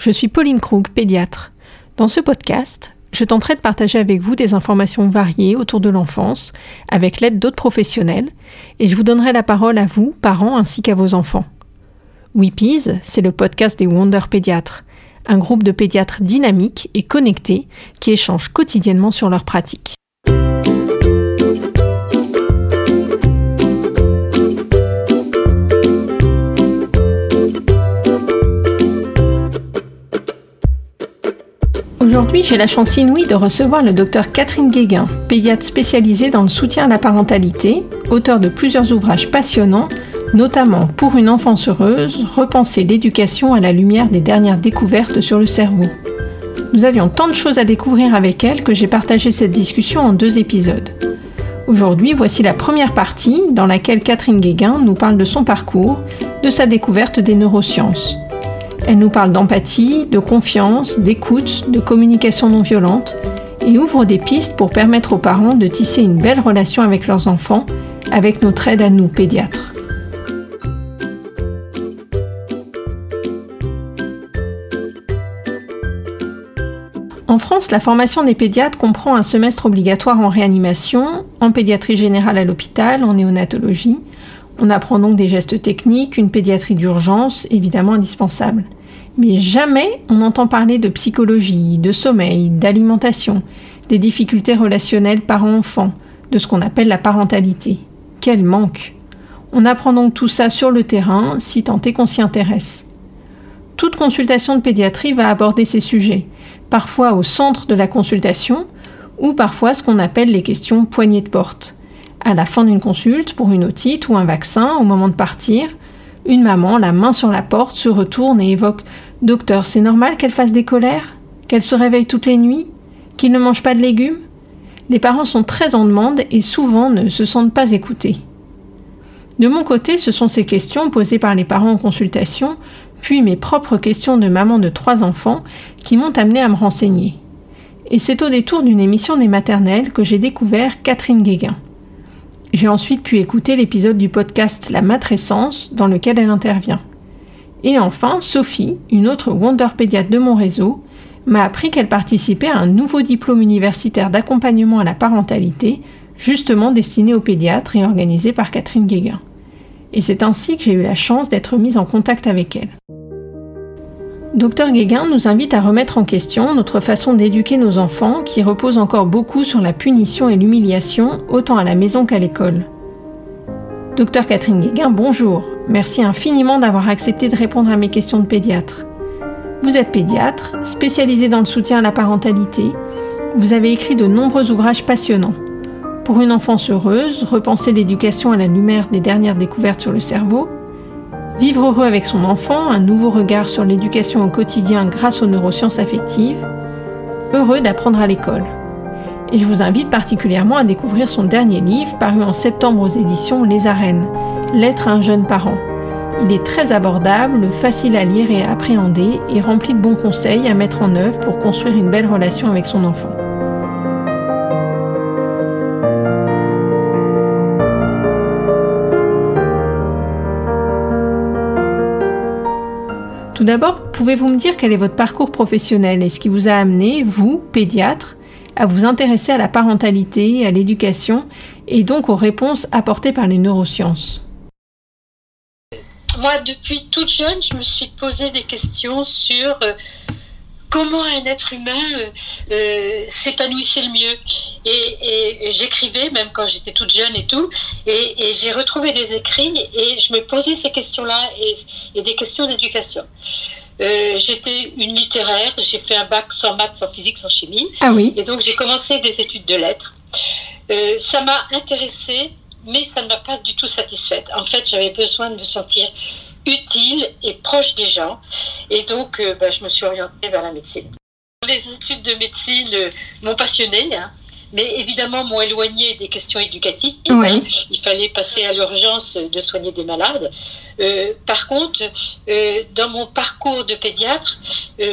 Je suis Pauline Krug, pédiatre. Dans ce podcast, je tenterai de partager avec vous des informations variées autour de l'enfance, avec l'aide d'autres professionnels, et je vous donnerai la parole à vous, parents, ainsi qu'à vos enfants. Weepies, c'est le podcast des Wonder Pédiatres, un groupe de pédiatres dynamiques et connectés qui échangent quotidiennement sur leurs pratiques. Aujourd'hui, j'ai la chance inouïe de recevoir le docteur Catherine Guéguin, pédiatre spécialisée dans le soutien à la parentalité, auteur de plusieurs ouvrages passionnants, notamment Pour une enfance heureuse, repenser l'éducation à la lumière des dernières découvertes sur le cerveau. Nous avions tant de choses à découvrir avec elle que j'ai partagé cette discussion en deux épisodes. Aujourd'hui, voici la première partie dans laquelle Catherine Guéguin nous parle de son parcours, de sa découverte des neurosciences. Elle nous parle d'empathie, de confiance, d'écoute, de communication non violente et ouvre des pistes pour permettre aux parents de tisser une belle relation avec leurs enfants avec notre aide à nous, pédiatres. En France, la formation des pédiatres comprend un semestre obligatoire en réanimation, en pédiatrie générale à l'hôpital, en néonatologie. On apprend donc des gestes techniques, une pédiatrie d'urgence, évidemment indispensable. Mais jamais on entend parler de psychologie, de sommeil, d'alimentation, des difficultés relationnelles parents-enfants, de ce qu'on appelle la parentalité. Quel manque On apprend donc tout ça sur le terrain, si tant est qu'on s'y intéresse. Toute consultation de pédiatrie va aborder ces sujets, parfois au centre de la consultation, ou parfois ce qu'on appelle les questions poignées de porte. À la fin d'une consulte, pour une otite ou un vaccin, au moment de partir, une maman, la main sur la porte, se retourne et évoque Docteur, c'est normal qu'elle fasse des colères Qu'elle se réveille toutes les nuits Qu'il ne mange pas de légumes? Les parents sont très en demande et souvent ne se sentent pas écoutés. De mon côté, ce sont ces questions posées par les parents en consultation, puis mes propres questions de maman de trois enfants qui m'ont amené à me renseigner. Et c'est au détour d'une émission des maternelles que j'ai découvert Catherine Guéguin. J'ai ensuite pu écouter l'épisode du podcast La matrescence dans lequel elle intervient. Et enfin, Sophie, une autre Wonder pédiatre de mon réseau, m'a appris qu'elle participait à un nouveau diplôme universitaire d'accompagnement à la parentalité, justement destiné aux pédiatres et organisé par Catherine Guéguin. Et c'est ainsi que j'ai eu la chance d'être mise en contact avec elle. Docteur Guéguin nous invite à remettre en question notre façon d'éduquer nos enfants qui repose encore beaucoup sur la punition et l'humiliation, autant à la maison qu'à l'école. Docteur Catherine Guéguin, bonjour. Merci infiniment d'avoir accepté de répondre à mes questions de pédiatre. Vous êtes pédiatre, spécialisé dans le soutien à la parentalité. Vous avez écrit de nombreux ouvrages passionnants. Pour une enfance heureuse, repenser l'éducation à la lumière des dernières découvertes sur le cerveau, Vivre heureux avec son enfant, un nouveau regard sur l'éducation au quotidien grâce aux neurosciences affectives. Heureux d'apprendre à l'école. Et je vous invite particulièrement à découvrir son dernier livre paru en septembre aux éditions Les Arènes, Lettre à un jeune parent. Il est très abordable, facile à lire et à appréhender et rempli de bons conseils à mettre en œuvre pour construire une belle relation avec son enfant. Tout d'abord, pouvez-vous me dire quel est votre parcours professionnel? Et ce qui vous a amené, vous, pédiatre, à vous intéresser à la parentalité, à l'éducation et donc aux réponses apportées par les neurosciences Moi, depuis toute jeune, je me suis posé des questions sur euh, comment un être humain euh, euh, s'épanouissait le mieux. Et, j'écrivais, même quand j'étais toute jeune et tout, et, j'ai retrouvé des écrits et je me posais ces questions-là et, des questions d'éducation. Euh, j'étais une littéraire, j'ai fait un bac sans maths, sans physique, sans chimie. Ah oui. Et donc j'ai commencé des études de lettres. ça m'a intéressée, mais ça ne m'a pas du tout satisfaite. En fait, j'avais besoin de me sentir utile et proche des gens. Et donc, euh, bah, je me suis orientée vers la médecine. Les études de médecine euh, m'ont passionnée, hein, mais évidemment m'ont éloignée des questions éducatives. Il fallait passer à l'urgence de soigner des malades. Euh, par contre, dans mon parcours de pédiatre,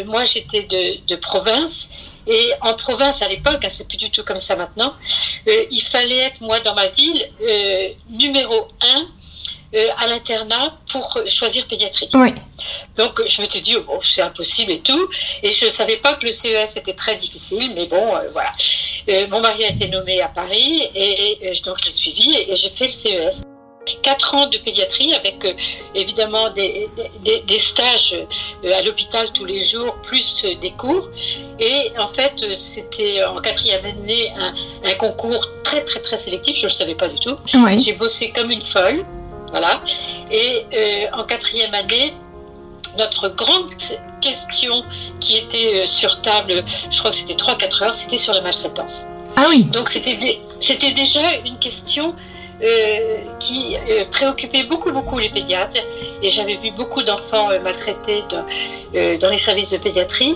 moi j'étais de, de, province. Et en province à l'époque, hein, c'est plus du tout comme ça maintenant, il fallait être, moi, dans ma ville, numéro un euh, à l'internat pour choisir pédiatrie. Oui. Donc je m'étais dit, oh, c'est impossible et tout. Et je ne savais pas que le CES était très difficile, mais bon, euh, voilà. Euh, mon mari a été nommé à Paris et, donc je l'ai suivi et, j'ai fait le CES. Quatre ans de pédiatrie avec évidemment des, des, stages à l'hôpital tous les jours, plus des cours. Et en fait, c'était en quatrième année un, un, concours très très très sélectif, je ne le savais pas du tout. Oui. J'ai bossé comme une folle. Voilà. Et euh, en quatrième année, notre grande question qui était euh, sur table, je crois que c'était 3-4 heures, c'était sur la maltraitance. Ah oui. Donc c'était, déjà une question euh, qui préoccupait beaucoup, beaucoup les pédiatres. Et j'avais vu beaucoup d'enfants maltraités dans, dans, les services de pédiatrie.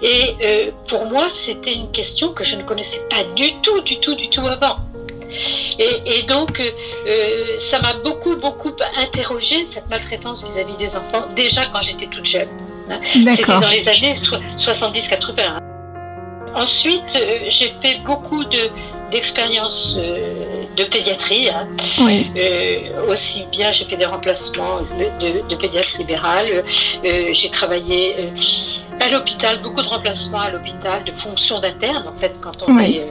Et pour moi, c'était une question que je ne connaissais pas du tout, du tout, du tout avant. Et, donc, euh, ça m'a beaucoup, beaucoup interrogé cette maltraitance vis-à-vis des enfants, déjà quand j'étais toute jeune. Hein. C'était dans les années 70-80. Hein. Ensuite, euh, j'ai fait beaucoup de, d'expériences euh, de pédiatrie. Hein. aussi bien, j'ai fait des remplacements de, de pédiatre libérale. j'ai travaillé à l'hôpital, beaucoup de remplacements à l'hôpital, de fonctions d'interne, en fait, quand on est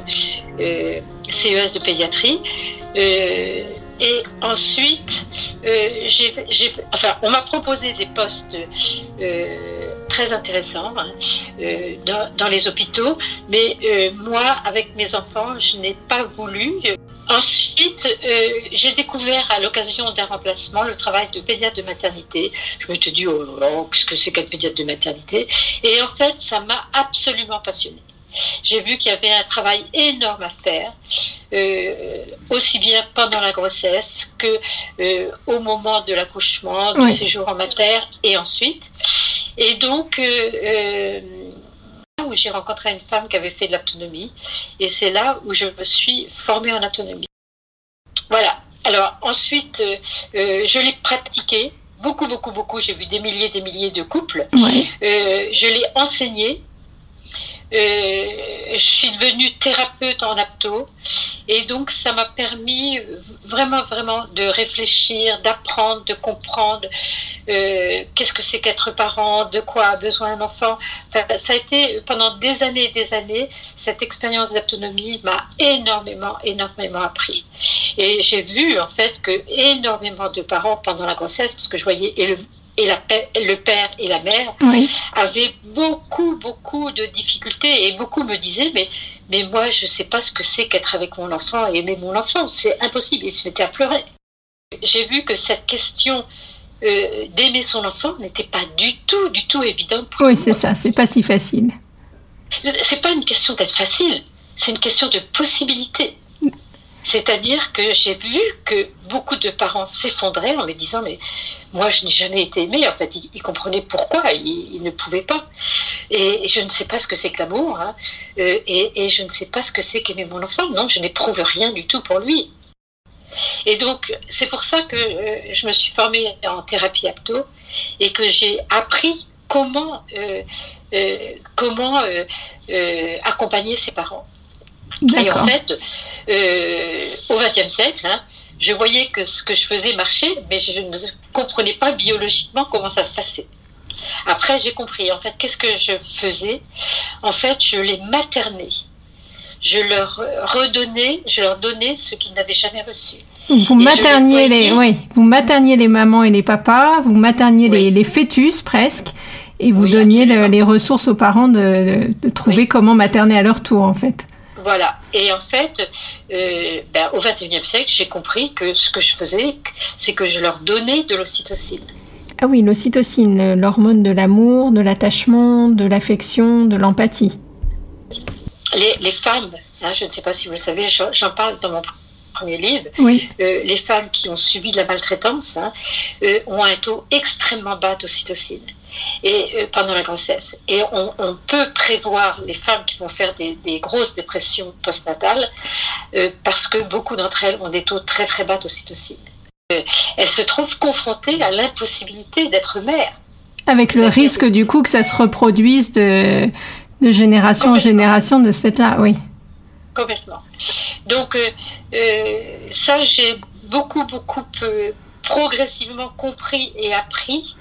euh, CES de pédiatrie. Euh, et ensuite, euh, enfin, on m'a proposé des postes très intéressants hein, dans, dans, les hôpitaux, mais moi, avec mes enfants, je n'ai pas voulu. Ensuite, euh, j'ai découvert à l'occasion d'un remplacement le travail de pédiatre de maternité. Je me suis dit, oh, oh qu'est-ce que c'est qu'un pédiatre de maternité? Et en fait, ça m'a absolument passionnée. J'ai vu qu'il y avait un travail énorme à faire, euh, aussi bien pendant la grossesse que euh, au moment de l'accouchement, du séjour en mater et ensuite. Et donc, où j'ai rencontré une femme qui avait fait de l'autonomie et c'est là où je me suis formée en autonomie. Voilà. Alors ensuite, euh, euh, je l'ai pratiqué beaucoup, beaucoup, beaucoup. J'ai vu des milliers, des milliers de couples. Euh, je l'ai enseigné je suis devenue thérapeute en apto et donc ça m'a permis vraiment vraiment de réfléchir, d'apprendre, de comprendre euh, qu'est-ce que c'est qu'être parent, de quoi a besoin un enfant. Ça a été pendant des années et des années cette expérience d'autonomie m'a énormément énormément appris et j'ai vu en fait que énormément de parents pendant la grossesse parce que je voyais et et la, le père et la mère avaient beaucoup, beaucoup de difficultés et beaucoup me disaient, mais, mais moi, je ne sais pas ce que c'est qu'être avec mon enfant et aimer mon enfant. C'est impossible. Ils se mettaient à pleurer. J'ai vu que cette question euh, d'aimer son enfant n'était pas du tout, du tout évidente. Pour oui, c'est ça. C'est pas si facile. C'est pas une question d'être facile. C'est une question de possibilité. C'est-à-dire que j'ai vu que beaucoup de parents s'effondraient en me disant mais moi je n'ai jamais été aimé. En fait, ils, comprenaient pourquoi ils, ne pouvaient pas. Et, je ne sais pas ce que c'est que l'amour. Hein. Euh, et, je ne sais pas ce que c'est qu'aimer mon enfant. Non, je n'éprouve rien du tout pour lui. Et donc c'est pour ça que euh, je me suis formée en thérapie apto et que j'ai appris comment euh, comment accompagner ses parents. Et en fait, euh, au XXe siècle, hein, je voyais que ce que je faisais marchait, mais je ne comprenais pas biologiquement comment ça se passait. Après, j'ai compris. En fait, qu'est-ce que je faisais? En fait, je les maternais. Je leur redonnais, je leur donnais ce qu'ils n'avaient jamais reçu. Vous materniez les, oui, vous materniez les mamans et les papas, vous materniez les, fœtus presque, et vous donniez les ressources aux parents de, trouver comment materner à leur tour, en fait. Voilà. Et en fait, euh, ben, au XXIe siècle, j'ai compris que ce que je faisais, c'est que je leur donnais de l'ocytocine. Ah oui, l'ocytocine, l'hormone de l'amour, de l'attachement, de l'affection, de l'empathie. Les, femmes, hein, je ne sais pas si vous le savez, j'en parle dans mon premier livre, oui. Euh, les femmes qui ont subi de la maltraitance hein, euh, ont un taux extrêmement bas d'ocytocine et euh, pendant la grossesse. Et on, peut prévoir les femmes qui vont faire des, grosses dépressions postnatales euh, parce que beaucoup d'entre elles ont des taux très très bas d'ocytocine. Euh, elles se trouvent confrontées à l'impossibilité d'être mère. Avec le risque du coup que ça se reproduise de, de génération en génération de ce fait-là, oui. Complètement. Donc ça, j'ai beaucoup, beaucoup progressivement compris et appris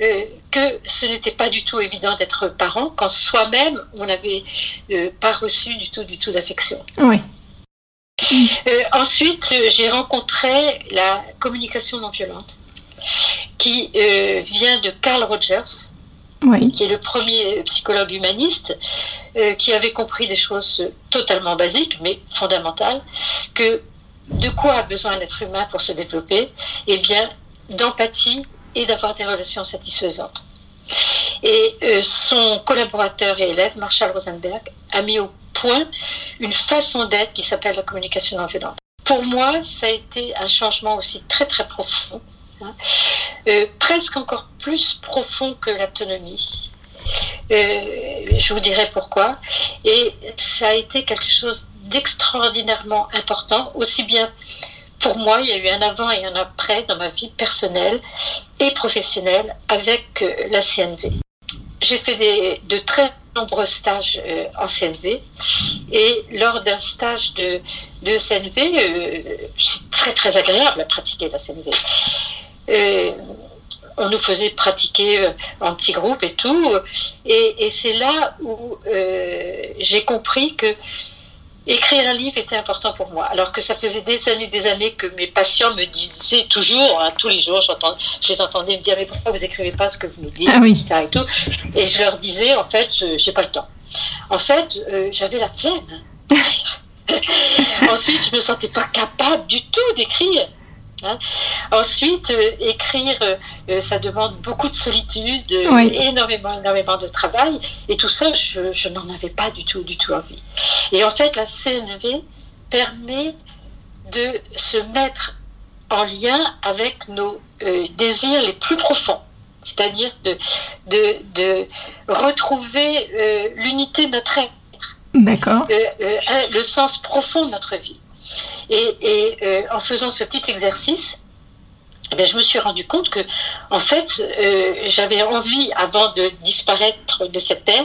euh, que ce n'était pas du tout évident d'être parent quand soi-même on n'avait euh, pas reçu du tout du tout d'affection. Oui. Euh, ensuite, j'ai rencontré la communication non violente qui vient de Carl Rogers, qui est le premier psychologue humaniste, qui avait compris des choses totalement basiques, mais fondamentales, que de quoi a besoin l'être humain pour se développer? Eh bien, d'empathie et d'avoir des relations satisfaisantes. Et euh, son collaborateur et élève, Marshall Rosenberg, a mis au point une façon d'être qui s'appelle la communication non violente. Pour moi, ça a été un changement aussi très très profond, hein. euh, presque encore plus profond que l'autonomie. Euh, je vous dirai pourquoi. Et ça a été quelque chose d'extraordinairement important, aussi bien pour moi, il y a eu un avant et un après dans ma vie personnelle et professionnelle avec euh, la CNV. J'ai fait de très nombreux stages euh, en CNV et lors d'un stage de, de CNV, euh, c'est très très agréable à pratiquer la CNV. on nous faisait pratiquer en petits groupes et tout, et c'est là où j'ai compris que écrire un livre était important pour moi. Alors que ça faisait des années, des années que mes patients me disaient toujours, hein, tous les jours, je les entendais me dire mais pourquoi vous écrivez pas ce que vous nous dites, ah etc. Et, tout. et je leur disais en fait, j'ai pas le temps. En fait, euh, j'avais la flemme. Ensuite, je me sentais pas capable du tout d'écrire. Hein. Ensuite, euh, écrire, euh, euh, ça demande beaucoup de solitude, énormément, énormément de travail, et tout ça, je, n'en avais pas du tout, du tout envie. Et en fait, la CNV permet de se mettre en lien avec nos désirs les plus profonds, c'est-à-dire de, de, de, retrouver l'unité de notre être. D'accord. le sens profond de notre vie. Et, euh, en faisant ce petit exercice, eh je me suis rendu compte que, en fait, euh, j'avais envie, avant de disparaître de cette terre,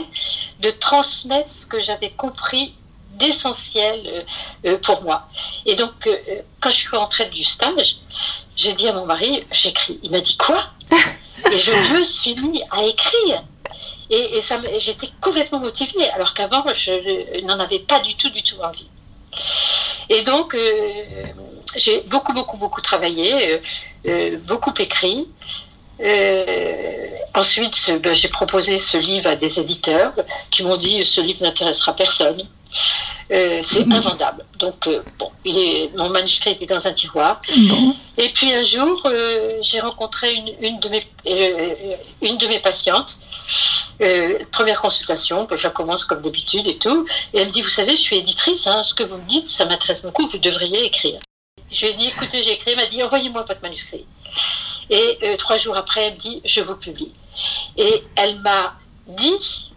de transmettre ce que j'avais compris d'essentiel euh, pour moi. Et donc, quand je suis rentrée du stage, j'ai dit à mon mari, j'écris. Il m'a dit quoi? Et je me suis mis à écrire. Et, j'étais complètement motivée, alors qu'avant, je n'en avais pas du tout, du tout envie. Et donc, euh, j'ai beaucoup, beaucoup, beaucoup travaillé, euh, euh, beaucoup écrit. ensuite, ben, j'ai proposé ce livre à des éditeurs qui m'ont dit ce livre n'intéressera personne. Euh, c'est mhm. invendable. Donc, euh, bon, il est, mon manuscrit était dans un tiroir. Et puis un jour, euh, j'ai rencontré une, une, de mes, une de mes patientes. première consultation, je commence comme d'habitude et tout. Et elle me dit, vous savez, je suis éditrice, hein, ce que vous me dites, ça m'intéresse beaucoup, vous devriez écrire. Je lui ai dit, écoutez, j'ai écrit. Elle m'a dit, envoyez-moi votre manuscrit. Et trois jours après, elle me dit, je vous publie. Et elle m'a dit,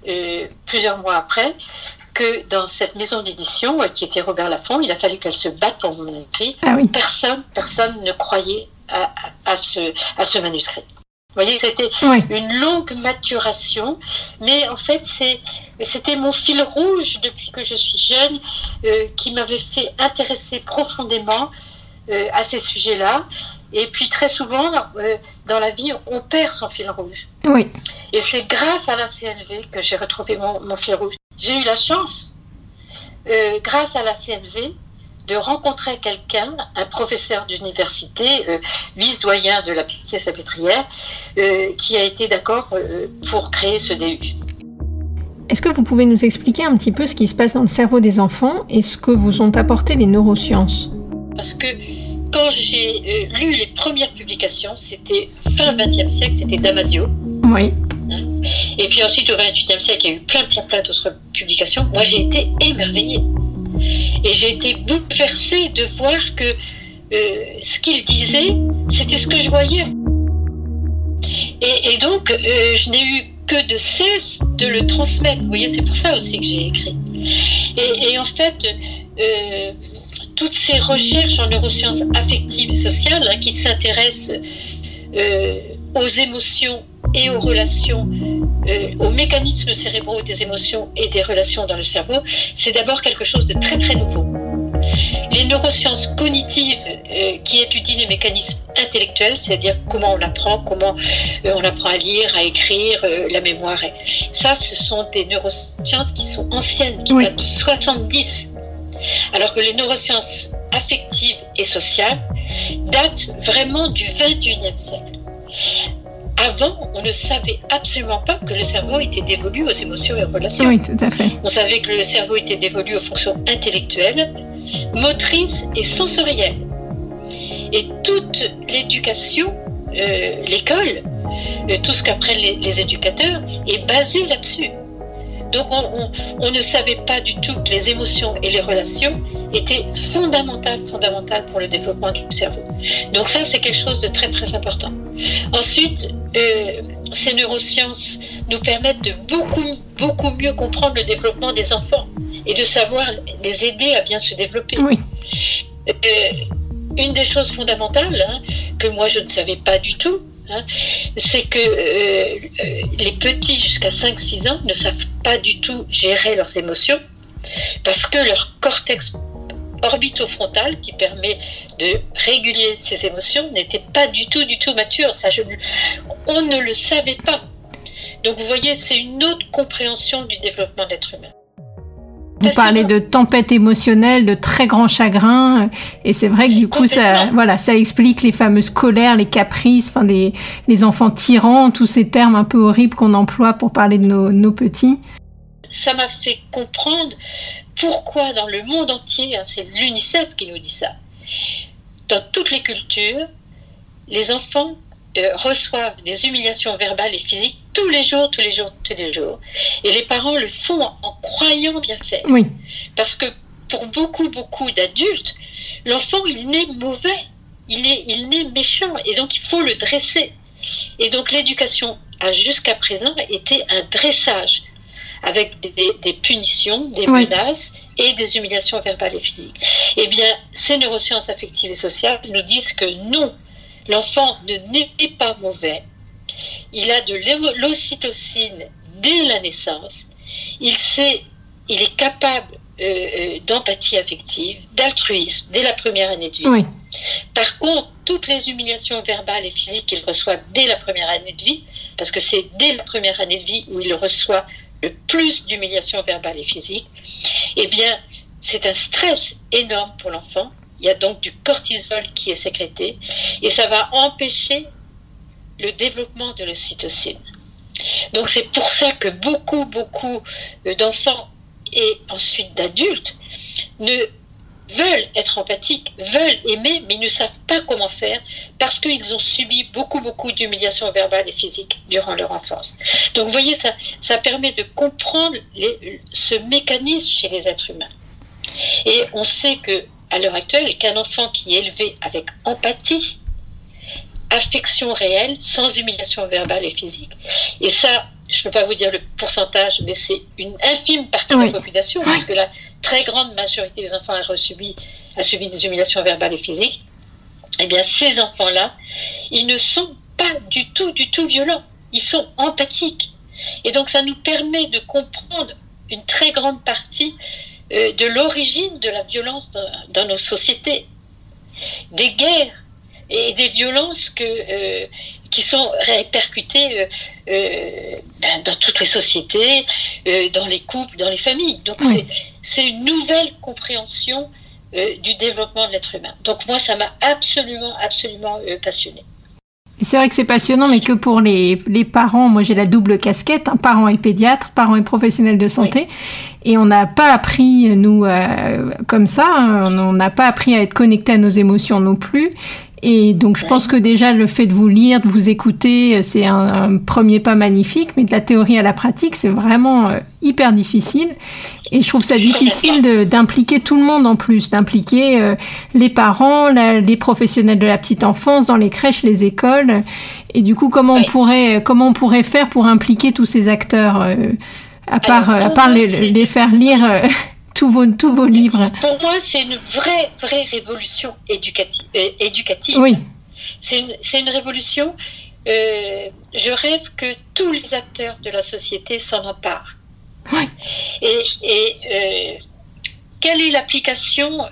plusieurs mois après, que dans cette maison d'édition, euh, qui était Robert Laffont, il a fallu qu'elle se batte pour mon manuscrit. Ah personne, personne ne croyait à, ce, à ce manuscrit. Vous voyez, c'était une longue maturation, mais en fait, c'était mon fil rouge depuis que je suis jeune euh, qui m'avait fait intéresser profondément euh, à ces sujets-là. Et puis très souvent, dans la vie, on perd son fil rouge. Oui. Et c'est grâce à la CNV que j'ai retrouvé mon, mon fil rouge. J'ai eu la chance, euh, grâce à la CNV, de rencontrer quelqu'un, un professeur d'université, euh, vice-doyen de la Pitié Salpêtrière, euh, qui a été d'accord pour créer ce DU. Est-ce que vous pouvez nous expliquer un petit peu ce qui se passe dans le cerveau des enfants et ce que vous ont apporté les neurosciences? Parce que quand j'ai lu les premières publications, c'était fin 20e siècle, c'était Damasio. Oui. Et puis ensuite, au XXIe siècle, il y a eu plein, plein, plein d'autres publications. Moi, j'ai été émerveillée. Et j'ai été bouleversée de voir que euh, ce qu'il disait, c'était ce que je voyais. Et, donc, euh, je n'ai eu que de cesse de le transmettre. Vous voyez, c'est pour ça aussi que j'ai écrit. Et, en fait, euh, toutes ces recherches en neurosciences affectives et sociales hein, qui s'intéressent aux émotions et aux relations, euh, aux mécanismes cérébraux des émotions et des relations dans le cerveau, c'est d'abord quelque chose de très très nouveau. Les neurosciences cognitives euh, qui étudient les mécanismes intellectuels, c'est-à-dire comment on apprend, comment euh, on apprend à lire, à écrire, euh, la mémoire. Ça, ce sont des neurosciences qui sont anciennes, qui datent de 70. Alors que les neurosciences affectives et sociales datent vraiment du 21e siècle. Avant, on ne savait absolument pas que le cerveau était dévolu aux émotions et aux relations. Oui, tout à fait. On savait que le cerveau était dévolu aux fonctions intellectuelles, motrices et sensorielles. Et toute l'éducation, euh, l'école, euh, tout ce qu'apprennent les, éducateurs, est basée là-dessus. Donc on, ne savait pas du tout que les émotions et les relations étaient fondamentales, fondamentales pour le développement du cerveau. Donc ça, c'est quelque chose de très, très important. Ensuite, euh, ces neurosciences nous permettent de beaucoup, beaucoup mieux comprendre le développement des enfants et de savoir les aider à bien se développer. Oui. Euh, une des choses fondamentales hein, que moi je ne savais pas du tout, Hein, c'est que euh, les petits jusqu'à 5-6 ans ne savent pas du tout gérer leurs émotions parce que leur cortex orbitofrontal qui permet de réguler ces émotions n'était pas du tout du tout mature. Ça, on ne le savait pas. Donc vous voyez, c'est une autre compréhension du développement de l'être humain. Vous parlez de tempête émotionnelle, de très grand chagrin, et c'est vrai que du coup, ça, voilà, ça explique les fameuses colères, les caprices, enfin des, les enfants tyrans, tous ces termes un peu horribles qu'on emploie pour parler de nos, nos petits. Ça m'a fait comprendre pourquoi dans le monde entier, hein, c'est l'UNICEF qui nous dit ça, dans toutes les cultures, les enfants euh, reçoivent des humiliations verbales et physiques tous les jours, tous les jours, tous les jours. Et les parents le font en croyant bien faire. Oui. Parce que pour beaucoup, beaucoup d'adultes, l'enfant, il naît mauvais, il est, il naît méchant, et donc il faut le dresser. Et donc l'éducation a jusqu'à présent été un dressage avec des, punitions, des menaces et des humiliations verbales et physiques. Eh bien, ces neurosciences affectives et sociales nous disent que non, L'enfant ne n'est pas mauvais. Il a de l'ocytocine dès la naissance. Il sait, il est capable euh, euh, d'empathie affective, d'altruisme dès la première année de vie. Par contre, toutes les humiliations verbales et physiques qu'il reçoit dès la première année de vie, parce que c'est dès la première année de vie où il reçoit plus d'humiliations verbales et physiques, eh bien, c'est un stress énorme pour l'enfant il y a donc du cortisol qui est sécrété et ça va empêcher le développement de l'ocytocine. Donc c'est pour ça que beaucoup, beaucoup euh, d'enfants et ensuite d'adultes ne veulent être empathiques, veulent aimer, mais ne savent pas comment faire parce qu'ils ont subi beaucoup, beaucoup d'humiliations verbales et physiques durant leur enfance. Donc vous voyez, ça, ça permet de comprendre ce mécanisme chez les êtres humains. Et on sait que à l'heure actuelle qu'un enfant qui est élevé avec empathie, affection réelle, sans humiliation verbale et physique. Et ça, je ne peux pas vous dire le pourcentage, mais c'est une infime partie de la population, parce que la très grande majorité des enfants a, subi, a subi des humiliations verbales et physiques. Eh bien, ces enfants-là, ils ne sont pas du tout, du tout violents. Ils sont empathiques. Et donc, ça nous permet de comprendre une très grande partie euh, de l'origine de la violence dans, nos sociétés, des guerres et des violences que, euh, qui sont répercutées euh, ben, dans toutes les sociétés, dans les couples, dans les familles. Donc c'est une nouvelle compréhension du développement de l'être humain. Donc moi, ça m'a absolument, absolument passionné. C'est vrai que c'est passionnant, mais que pour les, les parents, moi j'ai la double casquette, hein, parents et pédiatres, parents et professionnels de santé, et on n'a pas appris, nous, euh, comme ça, hein, on n'a pas appris à être connecté à nos émotions non plus, et donc je pense que déjà le fait de vous lire, de vous écouter, euh, c'est un, premier pas magnifique, mais de la théorie à la pratique, c'est vraiment euh, hyper difficile. Et je trouve ça difficile d'impliquer tout le monde en plus, d'impliquer euh, les parents, les professionnels de la petite enfance, dans les crèches, les écoles. Et du coup, comment on pourrait, comment on pourrait faire pour impliquer tous ces acteurs, à part, à part les, les, faire lire tous vos, tous vos livres? Pour moi, c'est une vraie, vraie révolution éducative. Euh, éducative. Oui. C'est une, une, révolution. Euh, je rêve que tous les acteurs de la société s'en emparent. Oui. Et, euh, quelle est l'application euh,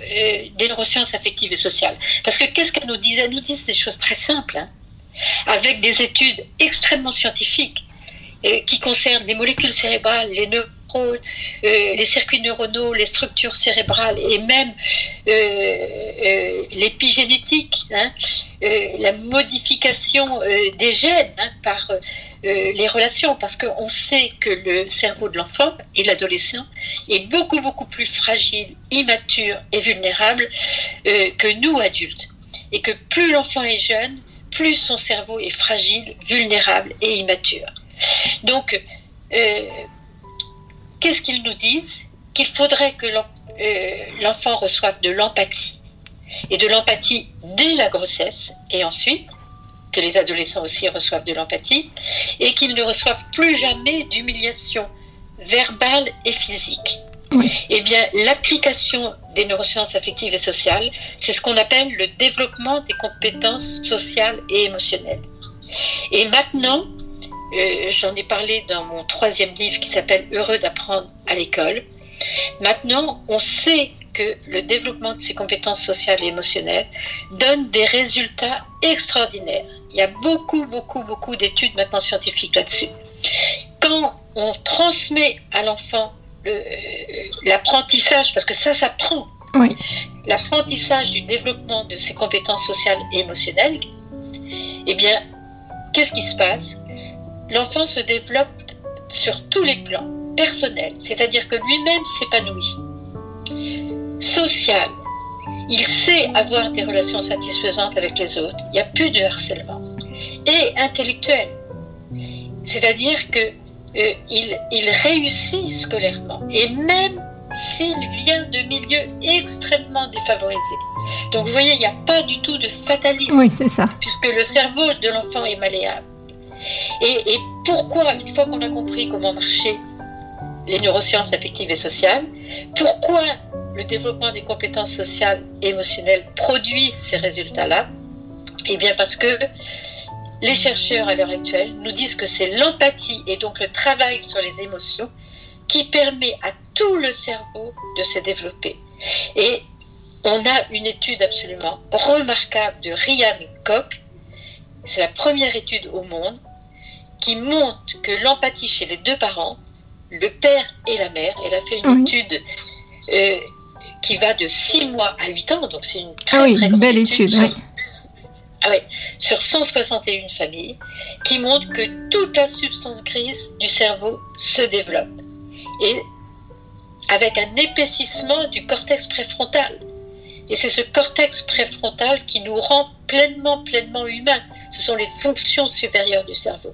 des neurosciences affectives et sociales? Parce que qu'est-ce qu'elles nous disent Elles nous disent des choses très simples, hein, avec des études extrêmement scientifiques euh, qui concernent les molécules cérébrales, les neurones, euh, les circuits neuronaux, les structures cérébrales et même l'épigénétique, hein, la modification des gènes hein, par euh, les relations, parce qu'on sait que le cerveau de l'enfant et l'adolescent est beaucoup, beaucoup plus fragile, immature et vulnérable euh, que nous, adultes. Et que plus l'enfant est jeune, plus son cerveau est fragile, vulnérable et immature. Donc, euh, qu'est-ce qu'ils nous disent Qu'il faudrait que l'enfant reçoive de l'empathie. Et de l'empathie dès la grossesse et ensuite que les adolescents aussi reçoivent de l'empathie, et qu'ils ne reçoivent plus jamais d'humiliation verbale et physique. Eh bien, l'application des neurosciences affectives et sociales, c'est ce qu'on appelle le développement des compétences sociales et émotionnelles. Et maintenant, euh, j'en ai parlé dans mon troisième livre qui s'appelle Heureux d'apprendre à l'école. Maintenant, on sait que le développement de ces compétences sociales et émotionnelles donne des résultats extraordinaires. Il y a beaucoup, beaucoup, beaucoup d'études maintenant scientifiques là-dessus. Quand on transmet à l'enfant l'apprentissage, parce que ça s'apprend, oui. l'apprentissage du développement de ses compétences sociales et émotionnelles, eh bien, qu'est-ce qui se passe? L'enfant se développe sur tous les plans, personnels, c'est-à-dire que lui-même s'épanouit, social, il sait avoir des relations satisfaisantes avec les autres, il n'y a plus de harcèlement. Et intellectuel, c'est-à-dire que euh, il, réussit scolairement, et même s'il vient de milieux extrêmement défavorisés. Donc vous voyez, il n'y a pas du tout de fatalisme. Oui, c'est ça. Puisque le cerveau de l'enfant est malléable. Et, pourquoi, une fois qu'on a compris comment marcher les neurosciences affectives et sociales, pourquoi le développement des compétences sociales et émotionnelles produit ces résultats-là? Eh bien parce que les chercheurs à l'heure actuelle nous disent que c'est l'empathie et donc le travail sur les émotions qui permet à tout le cerveau de se développer. Et on a une étude absolument remarquable de Ryan Koch, c'est la première étude au monde, qui montre que l'empathie chez les deux parents, le père et la mère, elle a fait une étude euh, qui va de 6 mois à 8 ans, donc c'est une très, ah oui, très grande belle étude. sur, ah oui, sur 161 familles, qui montre que toute la substance grise du cerveau se développe. Et avec un épaississement du cortex préfrontal. Et c'est ce cortex préfrontal qui nous rend pleinement, pleinement humains. Ce sont les fonctions supérieures du cerveau.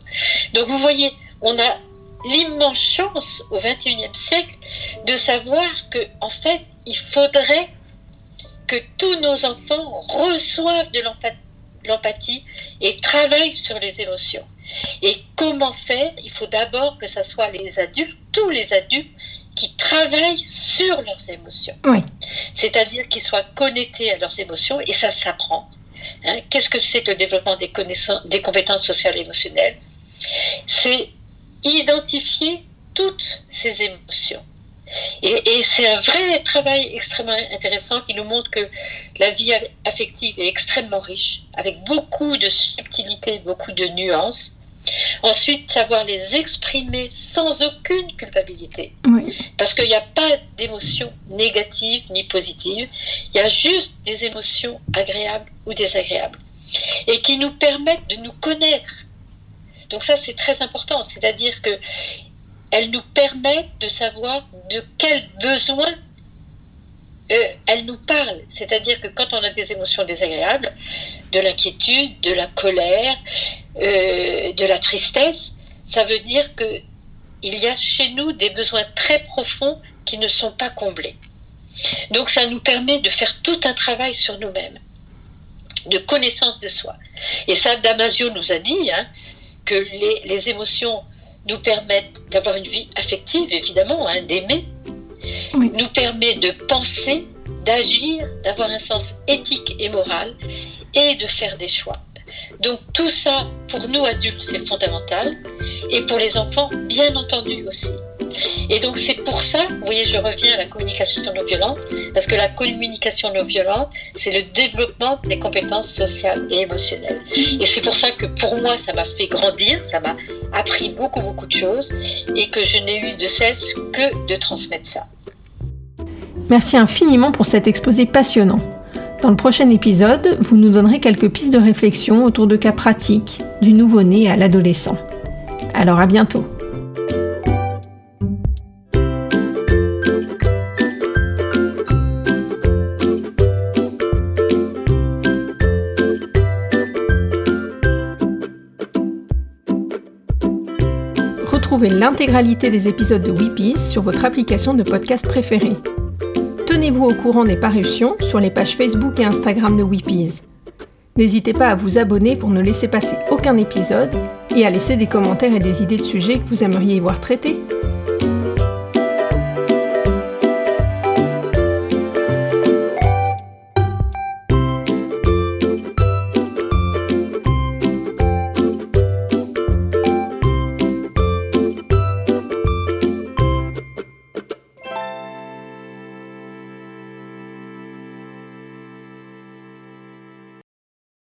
Donc vous voyez, on a l'immense chance au XXIe siècle de savoir que, en fait, il faudrait que tous nos enfants reçoivent de l'empathie et travaillent sur les émotions. Et comment faire? Il faut d'abord que ce soit les adultes, tous les adultes, qui travaillent sur leurs émotions. C'est-à-dire qu'ils soient connectés à leurs émotions, et ça s'apprend. Hein. Qu'est-ce que c'est que le développement des, des compétences sociales et émotionnelles? C'est identifier toutes ces émotions. Et, c'est un vrai travail extrêmement intéressant qui nous montre que la vie affective est extrêmement riche, avec beaucoup de subtilité, beaucoup de nuances. Ensuite, savoir les exprimer sans aucune culpabilité. Parce qu'il n'y a pas d'émotions négatives ni positives, il y a juste des émotions agréables ou désagréables. Et qui nous permettent de nous connaître donc ça, c'est très important. C'est-à-dire que elle nous permet de savoir de quels besoins euh, elle nous parle. C'est-à-dire que quand on a des émotions désagréables, de l'inquiétude, de la colère, euh, de la tristesse, ça veut dire que il y a chez nous des besoins très profonds qui ne sont pas comblés. Donc ça nous permet de faire tout un travail sur nous-mêmes, de connaissance de soi. Et ça, Damasio nous a dit, hein, que les, émotions nous permettent d'avoir une vie affective, évidemment, hein, d'aimer, nous permet de penser, d'agir, d'avoir un sens éthique et moral et de faire des choix. Donc tout ça, pour nous adultes, c'est fondamental et pour les enfants, bien entendu aussi. Et donc c'est pour ça, vous voyez, je reviens à la communication non violente, parce que la communication non violente, c'est le développement des compétences sociales et émotionnelles. Et c'est pour ça que pour moi, ça m'a fait grandir, ça m'a appris beaucoup, beaucoup de choses, et que je n'ai eu de cesse que de transmettre ça. Merci infiniment pour cet exposé passionnant. Dans le prochain épisode, vous nous donnerez quelques pistes de réflexion autour de cas pratiques, du nouveau-né à l'adolescent. Alors à bientôt L'intégralité des épisodes de Weepies sur votre application de podcast préférée. Tenez-vous au courant des parutions sur les pages Facebook et Instagram de Weepies. N'hésitez pas à vous abonner pour ne laisser passer aucun épisode et à laisser des commentaires et des idées de sujets que vous aimeriez y voir traités.